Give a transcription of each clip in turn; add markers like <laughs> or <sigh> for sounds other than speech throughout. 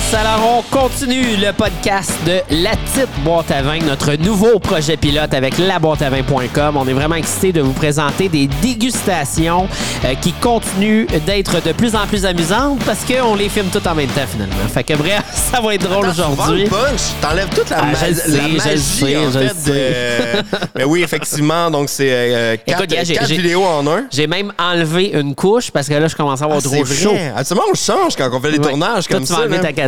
Yes! Alors, on continue le podcast de La Petite Boîte à Vin, notre nouveau projet pilote avec laboîteavin.com. On est vraiment excités de vous présenter des dégustations euh, qui continuent d'être de plus en plus amusantes parce qu'on les filme tout en même temps, finalement. Fait que bref, <laughs> ça va être drôle aujourd'hui. t'enlèves toute la, Ah, ma- sais, la magie, sais, en fait. Mais oui, effectivement, donc c'est euh, quatre, Écoute, gars, quatre vidéos en un. J'ai même enlevé une couche parce que là, je commence à avoir Ah, trop chaud. Absolument, on change quand on fait les Ouais. tournages Toi, comme tu ça.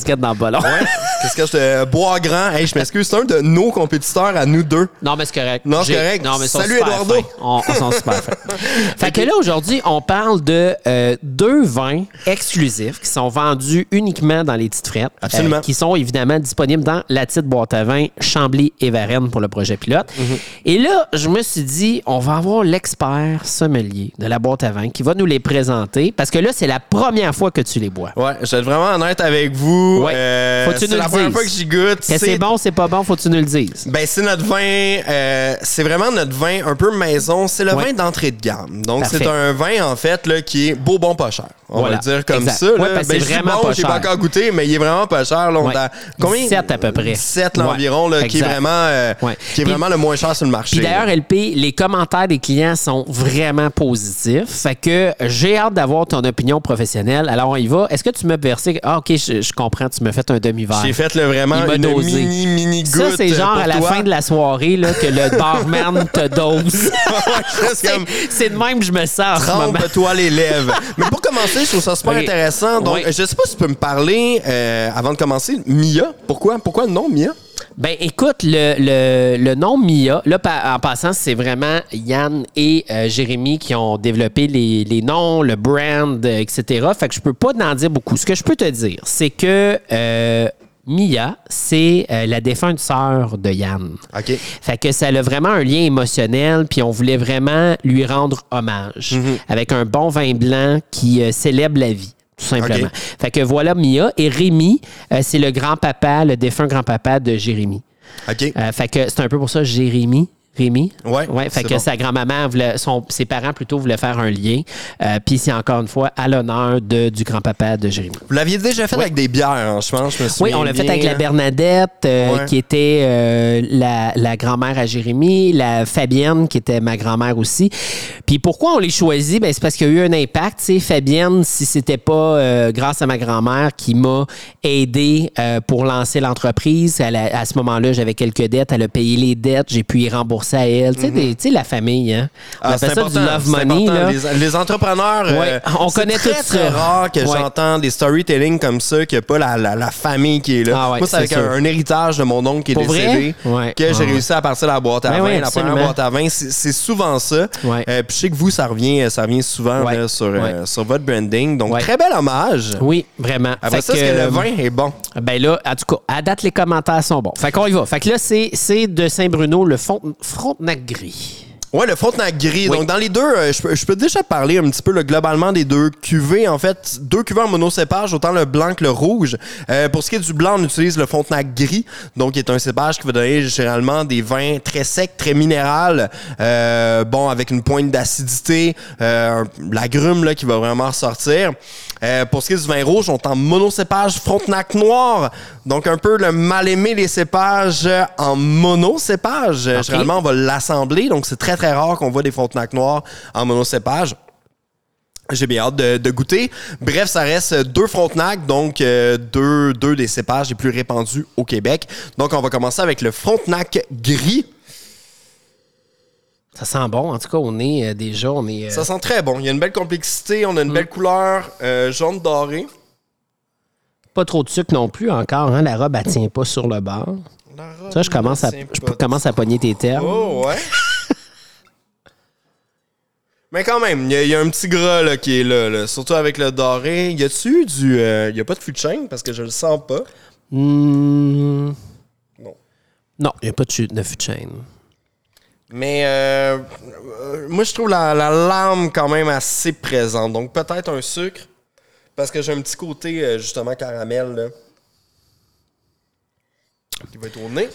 Casquette dans le ballon. Ouais. <laughs> Qu'est-ce que je te bois grand? Hey, je m'excuse, c'est un de nos compétiteurs à nous deux. Non, mais c'est correct. Non, c'est correct. Non, mais Salut, Eduardo. On, on sont super <laughs> fait que là, aujourd'hui, on parle de euh, deux vins exclusifs qui sont vendus uniquement dans les petites frettes. euh, Absolument. qui sont évidemment disponibles dans la petite boîte à vin Chambly et Varennes pour le projet pilote. Mhm. Et là, je me suis dit, on va avoir l'expert sommelier de la boîte à vin qui va nous les présenter parce que là, c'est la première fois que tu les bois. Ouais, je vais être vraiment honnête avec vous. Ouais. Euh, Faut que tu c'est nous la le première dises. fois que j'y goûte. Que c'est bon, c'est pas bon, faut que tu nous le dises. Ben, c'est notre vin, euh, c'est vraiment notre vin un peu maison. C'est le Ouais. vin d'entrée de gamme. Donc, c'est un vin, en fait, là, qui est beau, bon, pas cher. On Voilà. va le dire comme Exact. ça. là. Ouais, ben, c'est vraiment bon, pas j'ai pas encore goûté, mais il est vraiment pas cher. Là, on combien? 17 à peu près. 17 Ouais. l'environ, là, qui est vraiment, euh, qui est Puis- vraiment le moins cher sur le marché. D'ailleurs. LP, les commentaires des clients sont vraiment positifs. Fait que j'ai hâte d'avoir ton opinion professionnelle. Alors, on y va. Est-ce que tu m'as versé? Ah, OK, je, je comprends. Tu m'as fait un demi-verre. j'ai fait là, vraiment Il m'a une dosé. mini, mini goutte. Ça, c'est genre pour à la toi. fin de la soirée là, que le barman <laughs> te dose. c'est C'est- comme c'est de même que je me sens. Trempe-toi les lèvres. Mais pour commencer, je trouve ça super intéressant. Donc, Oui. je sais pas si tu peux me parler, euh, avant de commencer, Mia. Pourquoi? Pourquoi le nom Mia? Ben écoute, le, le, le nom Mia, là pa- en passant, c'est vraiment Yann et euh, Jérémy qui ont développé les, les noms, le brand, euh, etc. Fait que je peux pas en dire beaucoup. Ce que je peux te dire, c'est que euh, Mia, c'est euh, la défunte sœur de Yann. OK. Fait que ça a vraiment un lien émotionnel, puis on voulait vraiment lui rendre hommage avec un bon vin blanc qui euh, célèbre la vie. Tout simplement. Fait que voilà Mia. Et Rémi, euh, c'est le grand-papa, le défunt grand-papa de Jérémy. OK. Euh, fait que c'est un peu pour ça Jérémy. Rémi? Ouais, ouais fait que bon. sa grand-maman, ses parents plutôt voulaient faire un lien. Euh, Puis c'est encore une fois à l'honneur du grand-papa de Jérémy. Vous l'aviez déjà fait avec des bières, hein, je pense. Je me Oui, on l'a fait avec la Bernadette, euh, Ouais. qui était euh, la, la grand-mère à Jérémy, la Fabienne, qui était ma grand-mère aussi. Puis pourquoi on les choisit? Ben, c'est parce qu'il y a eu un impact. Tu sais, Fabienne, si c'était pas grâce à ma grand-mère qui m'a aidé pour lancer l'entreprise, à ce moment-là, j'avais quelques dettes. Elle a payé les dettes. J'ai pu y rembourser à elle. Tu sais, la famille, hein? On Ah, appelle ça du love money. Là. Les, les entrepreneurs, euh, on connaît très, tout ça. rare que Ouais. j'entends des storytelling comme ça, qu'il n'y a pas la, la, la famille qui est là. Ah ouais, Moi, c'est avec un, héritage de mon oncle qui est Pour décédé que j'ai Ah réussi à partir de la boîte à Ben vin. la première boîte à vin, c'est souvent ça. Euh, puis je sais que vous, ça revient, ça revient souvent Ouais. là, sur, euh, sur votre branding. Donc, très bel hommage. Oui, vraiment. Après ça, que le vin est bon? Ben là, en tout cas, à date, les commentaires sont bons. Fait qu'on y va. Fait que là, c'est de Saint-Bruno, le Font- Frontenac gris. Ouais, le Frontenac gris. Oui. Donc, dans les deux, euh, je peux, je peux déjà parler un petit peu là, globalement des deux cuvées. En fait, deux cuvées en monocépage, autant le blanc que le rouge. Euh, pour ce qui est du blanc, on utilise le Frontenac gris, donc qui est un cépage qui va donner généralement des vins très secs, très minéral, euh, bon, avec une pointe d'acidité, euh, l'agrume là, qui va vraiment ressortir. Pour ce qui est du vin rouge, on est en monocépage Frontenac noir, donc un peu le mal aimé les cépages en monocépage. Euh, Ok. Généralement, on va l'assembler, donc c'est très très rare qu'on voit des Frontenac noirs en monocépage. J'ai bien hâte de, de goûter. Bref, ça reste deux Frontenac, donc euh, deux, deux des cépages les plus répandus au Québec. Donc, on va commencer avec le Frontenac gris. Ça sent bon. En tout cas, on est euh, déjà, on est. euh, Ça sent très bon. Il y a une belle complexité, on a une belle couleur euh, jaune doré. pas trop de sucre non plus encore. Hein? La robe, elle tient pas sur le bord. Ça, je commence à, je commence à pogner tes termes. Oh, ouais. Mais quand même, il y, a- y un petit gras là, qui est là, là, surtout avec le doré. Y a-tu du. euh, y a pas de fût de chêne? Parce que je le sens pas. Hmm, Non. Non, il n'y a pas de, de fût de chêne. Mais euh, euh, moi, je trouve la, la lame quand même assez présente. Donc peut-être un sucre. Parce que j'ai un petit côté, euh, justement, caramel, là. Qui va être au nez.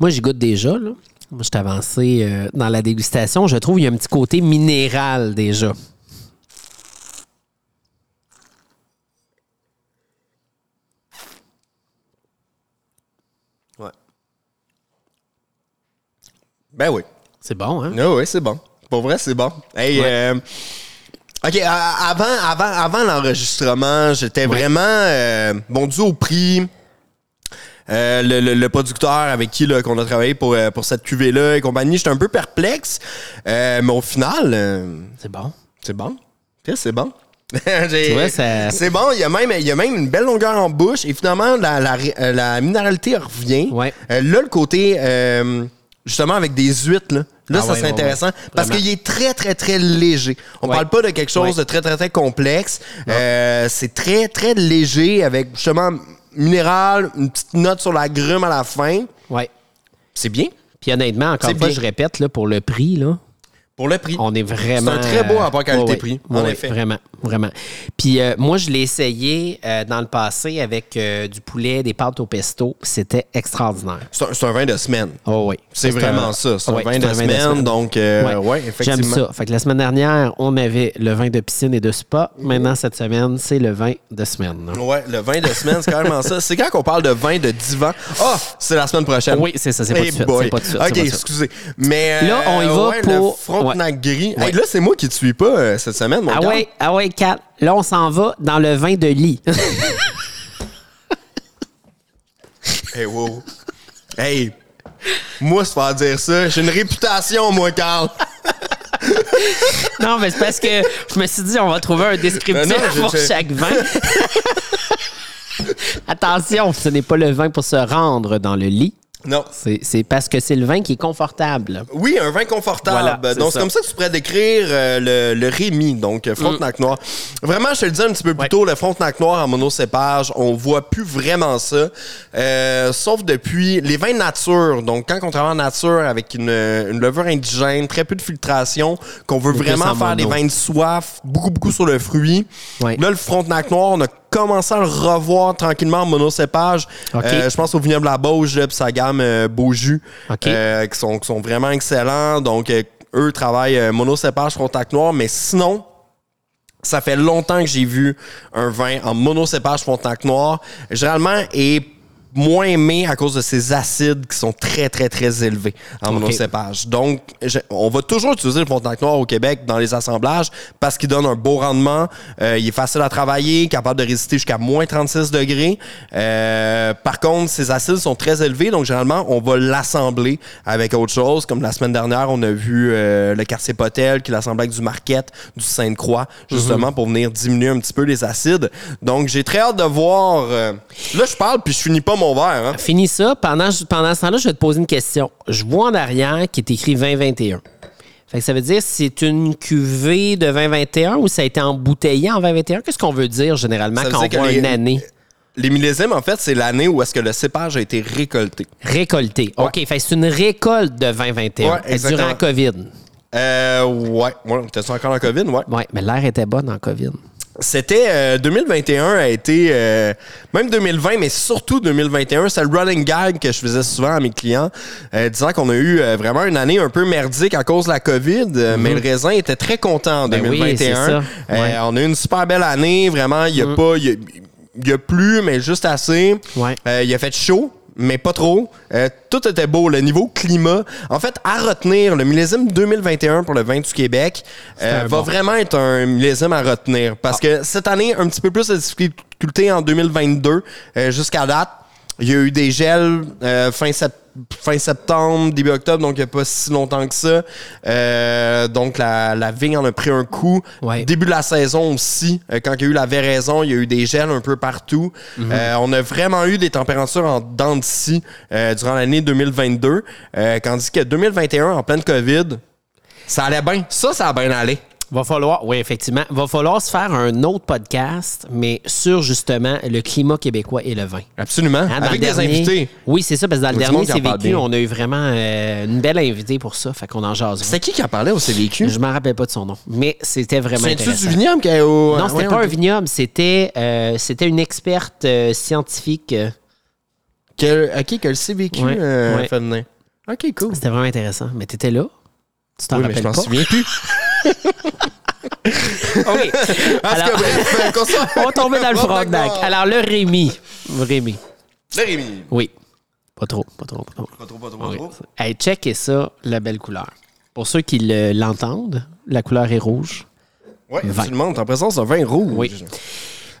Moi, j'y goûte déjà. Là. Moi, je suis avancé euh, dans la dégustation. Je trouve qu'il y a un petit côté minéral déjà. Ouais. Ben oui. C'est bon, hein? Oui, oui, c'est bon. Pour vrai, c'est bon. Hey, euh, OK, avant, avant, avant l'enregistrement, j'étais vraiment euh, bon dû au prix. Euh, le, le- le producteur avec qui là, qu'on a travaillé pour, euh, pour cette cuvée-là et compagnie, j'étais un peu perplexe. Euh, mais au final, euh, C'est bon. c'est bon. C'est bon. <laughs> J'ai- Tu vois, ça- C'est bon, il y, a même, il y a même une belle longueur en bouche et finalement, la, la, la minéralité revient. Ouais. Là, le côté, justement, avec des huîtres, là, là Ah ça ouais, c'est ouais, intéressant ouais. parce qu'il est très, très, très léger. On parle pas de quelque chose de très, très, très complexe. Euh, c'est très, très léger avec justement minéral, une petite note sur la grume à la fin. Ouais. C'est bien Puis honnêtement, encore une fois, bien. je répète, là, pour le prix, là, pour le prix. on est vraiment. C'est un très beau rapport qualité-prix, ouais. en Ouais, effet. Vraiment, vraiment. Puis euh, moi, je l'ai essayé euh, dans le passé avec euh, du poulet, des pâtes au pesto. C'était extraordinaire. C'est un, vin de semaine. Oh oui. C'est vraiment ça. C'est un vin de semaine, donc euh, ouais. effectivement. J'aime ça. Fait que la semaine dernière, on avait le vin de piscine et de spa. Maintenant, cette semaine, c'est le vin de semaine. Ouais, le vin de semaine, c'est carrément ça. C'est quand qu'on parle de vin de divan? Ah, c'est la semaine prochaine. Oui, c'est ça, c'est pas Hey pas de suite, Ok, c'est pas de suite. excusez. Mais Là, on y va pour- Frontenac gris. Ouais. Hey, là, c'est moi qui te suis pas euh, cette semaine, mon Ah gars. ouais, ah ouais, Kat. Là, on s'en va dans le vin de lit. <laughs> Hey, wow. Hey, moi, se faire dire ça, j'ai une réputation, moi, Carl. <laughs> non, mais c'est parce que je me suis dit, on va trouver un descriptif Non, non, je- pour chaque vin. <laughs> Attention, ce n'est pas le vin pour se rendre dans le lit. Non. C'est parce que c'est le vin qui est confortable. Oui, un vin confortable. Voilà, donc, c'est comme ça que tu pourrais décrire euh, le, le Rémi, donc euh, Frontenac Noir. Vraiment, je te le disais un petit peu plus Ouais. tôt, le Frontenac Noir en monocépage, on voit plus vraiment ça. Euh, sauf depuis les vins nature. Donc, quand on travaille en nature avec une, une levure indigène, très peu de filtration, qu'on veut vraiment en faire des vins de soif, beaucoup, beaucoup sur le fruit. Ouais. Là, le Frontenac Noir, on a commencé à le revoir tranquillement en monocépage. OK. Euh, je pense au vignoble La Bauge, puis sa gamme euh, Beaujus, euh, qui, sont, qui sont vraiment excellents. Donc, euh, eux travaillent monocépage Frontenac Noir, mais sinon, ça fait longtemps que j'ai vu un vin en monocépage Frontenac Noir. Généralement, est moins aimé à cause de ses acides qui sont très, très, très élevés en monocépage. Donc, je- on va toujours utiliser le Frontenac Noir au Québec dans les assemblages parce qu'il donne un beau rendement. Euh, il est facile à travailler, capable de résister jusqu'à moins 36 degrés. Euh, par contre, ses acides sont très élevés, donc généralement, on va l'assembler avec autre chose. Comme la semaine dernière, on a vu euh, le quartier Potel qui l'assemblait avec du Marquette, du Sainte-Croix, justement pour venir diminuer un petit peu les acides. Donc, j'ai très hâte de voir. euh, Là, je parle puis je finis pas mon verre. Hein? Finis ça. Pendant, pendant ce temps-là, je vais te poser une question. Je vois en arrière qui est écrit 2021. Fait que ça veut dire c'est une cuvée de 2021 ou ça a été embouteillé en 2021? Qu'est-ce qu'on veut dire généralement Ça quand on voit les- une année? Les millésimes, en fait, c'est l'année où est-ce que le cépage a été récolté. récoltée? OK, fait c'est une récolte de 2021 Ouais, exactement. durant COVID. Euh, ouais. ouais. T'es encore en COVID? Ouais. Oui, mais l'air était bon en COVID. C'était euh, 2021 a été euh, même 2020 mais surtout 2021 c'est le running gag que je faisais souvent à mes clients euh, disant qu'on a eu euh, vraiment une année un peu merdique à cause de la Covid euh, mais le raisin était très content en Mhm. Ben oui, 2021 c'est ça. Euh, Ouais. on a eu une super belle année vraiment il y a pas il y a, y a plu mais juste assez Ouais. Euh, il a fait chaud mais pas trop. Euh, tout était beau. Le niveau climat, en fait, à retenir, le millésime 2021 pour le vin du Québec euh, va bon. vraiment être un millésime à retenir. Parce que cette année, un petit peu plus de difficultés en 2022 euh, jusqu'à date. Il y a eu des gels fin, sept- fin septembre, début octobre, donc il n'y a pas si longtemps que ça. Euh, donc la, la vigne en a pris un coup. Ouais. Début de la saison aussi, euh, quand il y a eu la véraison, il y a eu des gels un peu partout. Euh, on a vraiment eu des températures en dents de scie durant l'année 2022. Euh, tandis que 2021, en pleine COVID, ça allait bien. Ça, ça a bien allé. Va falloir, oui, effectivement, va falloir se faire un autre podcast, mais sur justement le climat québécois et le vin. Absolument. Hein, Avec des dernier- invités. Oui, c'est ça, parce que dans le a dernier qui C'est bien. on a eu vraiment euh, une belle invitée pour ça, fait qu'on en jase. C'était qui qui en parlait au CVQ? Je m'en rappelle pas de son nom, mais c'était vraiment intéressant. du vignoble qui est au. Non, c'était Ouais, pas on- un vignoble, c'était euh, c'était une experte euh, scientifique. euh, Que, ok, que le CVQ Ouais, euh, ouais. fait venir. Ok, cool. C'était vraiment intéressant. Mais t'étais là? Tu t'en Oui, mais je rappelles m'en souviens plus. <laughs> OK. Alors- <laughs> euh, On tomber dans le Frontenac. Alors, le Rémi. Rémi. Le Rémi. Oui. Pas trop, pas trop, pas trop. Pas trop, pas trop, pas trop. Hey, checkez ça, la belle couleur. Pour ceux qui le- l'entendent, la couleur est rouge. Oui, Vin. absolument. T'es en présence d'un vin rouge. Oui.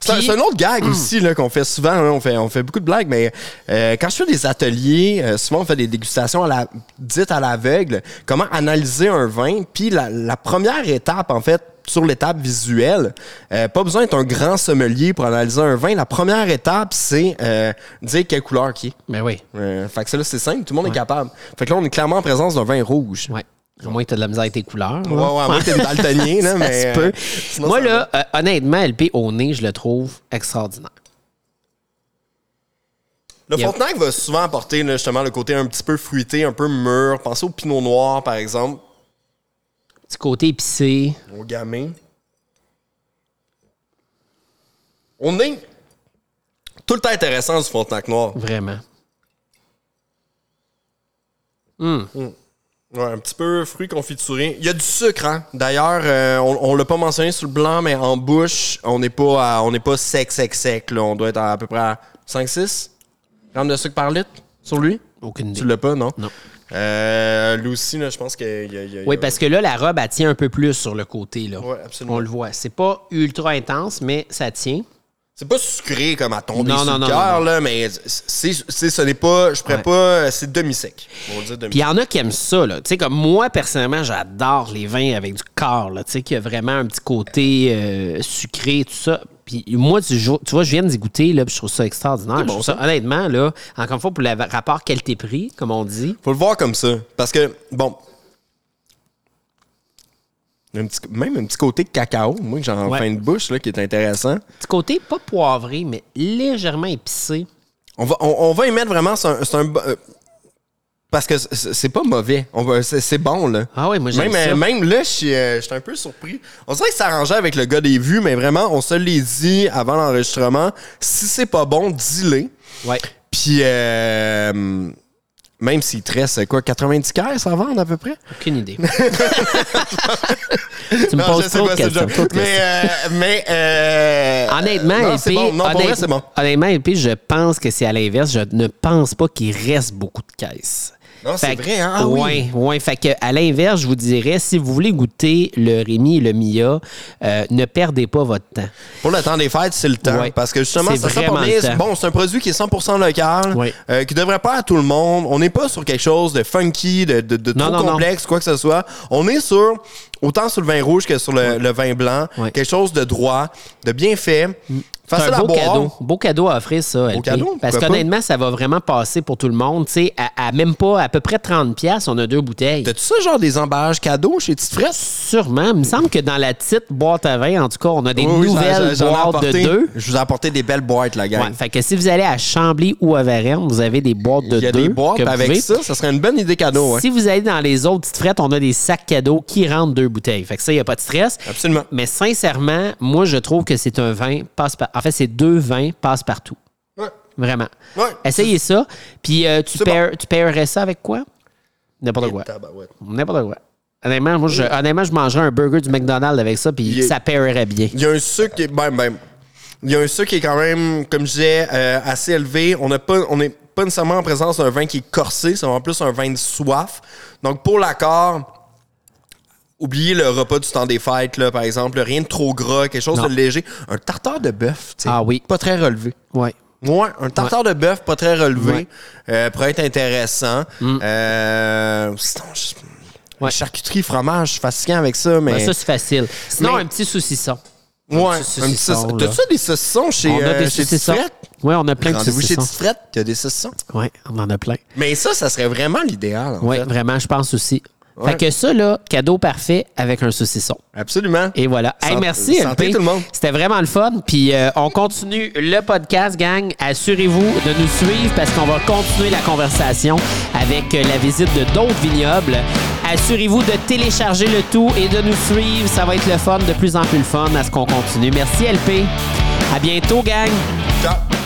C'est un, autre gag aussi là, qu'on fait souvent. on, fait, on fait beaucoup de blagues, mais euh, quand je fais des ateliers, euh, souvent on fait des dégustations à la, dites à l'aveugle. Comment analyser un vin. Puis la, la première étape, en fait, sur l'étape visuelle, euh, pas besoin d'être un grand sommelier pour analyser un vin. La première étape, c'est euh, dire quelle couleur qui est. Ben oui. Euh, fait que ça, là, c'est simple, tout le monde est capable. Fait que là, on est clairement en présence d'un vin rouge. Ouais. Au moins, tu as de la misère avec tes couleurs. Ouais, ouais, moi, t'es daltonien, là, <laughs> mais. peut. euh, sinon, Moi, là, euh, honnêtement, LP au nez, je le trouve extraordinaire. Le Yep. Frontenac va souvent apporter là, justement le côté un petit peu fruité, un peu mûr. Pensez au pinot noir, par exemple, Petit côté épicé. au gamay. On est tout le temps intéressant du Frontenac noir. Vraiment. Ouais, un petit peu fruit confituré. Il y a du sucre, hein. D'ailleurs, euh, on, on l'a pas mentionné sur le blanc, mais en bouche, on n'est pas, à- on n'est pas sec, sec, sec. Là. On doit être à, à peu près à 5-6 grammes de sucre par litre sur lui? Aucune idée. Tu l'as pas, non? Non. Euh, lui aussi, là, je pense qu'il y a, il y a- Oui, parce que là, la robe, elle tient un peu plus sur le côté. Là. Ouais, absolument. On le voit. C'est pas ultra intense, mais ça tient. C'est pas sucré comme à tomber Non, sur non, le cœur, là, mais c'est, c'est- ce n'est pas, je pourrais Ouais. pas, c'est demi-sec. Dire Puis il demi y en a qui aiment ça. Là. Tu sais, comme moi, personnellement, j'adore les vins avec du corps. Là. Tu sais, qu'il y a vraiment un petit côté euh, sucré, tout ça. Puis moi, tu, tu vois, je viens d'y goûter, là, puis je trouve ça extraordinaire. Je bon, trouve ça, ça. honnêtement, là, encore une fois, pour le rapport qualité-prix, comme on dit, Faut le voir comme ça. Parce que, bon, un petit- même un petit côté cacao, moi, que j'ai en Ouais. fin de bouche, là, qui est intéressant. petit côté pas poivré, mais légèrement épicé. On va, on, on va y mettre vraiment, c'est un, c'est un euh, parce que c'est pas mauvais. On va- C'est c'est bon, là. Ah oui, moi, j'aime Même, ça. même là, je suis euh, je suis un peu surpris. On dirait que ça arrangeait avec le gars des vues, mais vraiment, on se l'est dit avant l'enregistrement. Si c'est pas bon, dis-le. Ouais. Puis, euh, même s'il te reste, quoi, 90 caisses à vendre à peu près? Aucune idée. <laughs> tu me Non, poses trop de questions. Mais, euh, mais euh, Honnêtement, non, LP, bon. Non, pour vrai, bon. Honnêtement, LP, je pense que c'est à l'inverse. Je ne pense pas qu'il reste beaucoup de caisses. Non, c'est vrai, hein? Ah oui. ouais, ouais. Fait que, à l'inverse, je vous dirais, si vous voulez goûter le Rémi et le Mia, euh, ne perdez pas votre temps. Pour le temps des fêtes, c'est le temps. Ouais. Parce que justement, C'est ça. C'est- Bon, c'est un produit qui est 100% local, Ouais. euh, qui devrait pas à tout le monde. On n'est pas sur quelque chose de funky, de, de, de Non, trop non, non. complexe, quoi que ce soit. On est sur, autant sur le vin rouge que sur le, le vin blanc, Ouais. quelque chose de droit, de bien fait, C'est un beau boire. cadeau. Beau cadeau à offrir, ça. LP. cadeau, Parce qu'honnêtement, ça va vraiment passer pour tout le monde. Tu sais, à, à même pas à peu près 30$, piastres, on a deux bouteilles. T'as-tu ça, genre des emballages cadeaux chez Tite Frette? Sûrement. Il me semble que dans la petite boîte à vin, en tout cas, on a des Oui, nouvelles boîtes apporté. de deux. Je vous ai apporté des belles boîtes, la gang. Ouais, fait que si vous allez à Chambly ou à Varennes, vous avez des boîtes de Il y a deux. des boîtes avec pouvez. ça, ça serait une bonne idée cadeau. Ouais. Si vous allez dans les autres petites frettes, on a des sacs cadeaux qui rentrent deux bouteilles. Fait que ça, il n'y a pas de stress. Absolument. Mais sincèrement, moi, je trouve que c'est un vin passe par... En fait, c'est deux vins passe partout. Ouais. Vraiment. Ouais. Essayez ça. Puis euh, tu, C'est paires- tu paierais ça avec quoi? N'importe quoi. N'importe quoi. Honnêtement, moi, je, honnêtement, je mangerais un burger du McDonald's avec ça, puis ça paierait bien. Il y a un sucre qui est. Ben, ben, il y a un sucre qui est quand même, comme je disais, euh, assez élevé. On n'a pas. On n'est pas nécessairement en présence d'un vin qui est corsé, c'est en plus un vin de soif. Donc pour l'accord, oubliez le repas du temps des fêtes, là, par exemple. Rien de trop gras, quelque chose Non. de léger. Un tartare de bœuf, tu sais, Ah oui. Pas très relevé. Ouais. Ouais, un tartare de bœuf pas très relevé Ouais. Mm. euh, pourrait être intéressant. Euh, sinon, je- Ouais. charcuterie, fromage, je suis fatiguant avec ça, mais. Ben, ça, c'est facile. Sinon, Mais- un petit saucisson. Ouais, un petit saucisson. T'as-tu des saucissons chez, on a euh, des chez saucissons. Oui, on a plein de Rendez-vous chez saucissons. Tite a des saucissons? Oui, on en a plein. Mais ça, ça serait vraiment l'idéal. Oui, vraiment, je pense aussi. Ouais. Fait que ça, là, cadeau parfait avec un saucisson. Absolument. Et voilà. Hey, merci, santé LP. tout le monde. C'était vraiment le fun. Puis euh, on continue le podcast, gang. Assurez-vous de nous suivre parce qu'on va continuer la conversation avec euh, la visite de d'autres vignobles. Assurez-vous de télécharger le tout et de nous suivre. Ça va être le fun, de plus en plus le fun à ce qu'on continue. Merci, LP. À bientôt, gang. Ciao.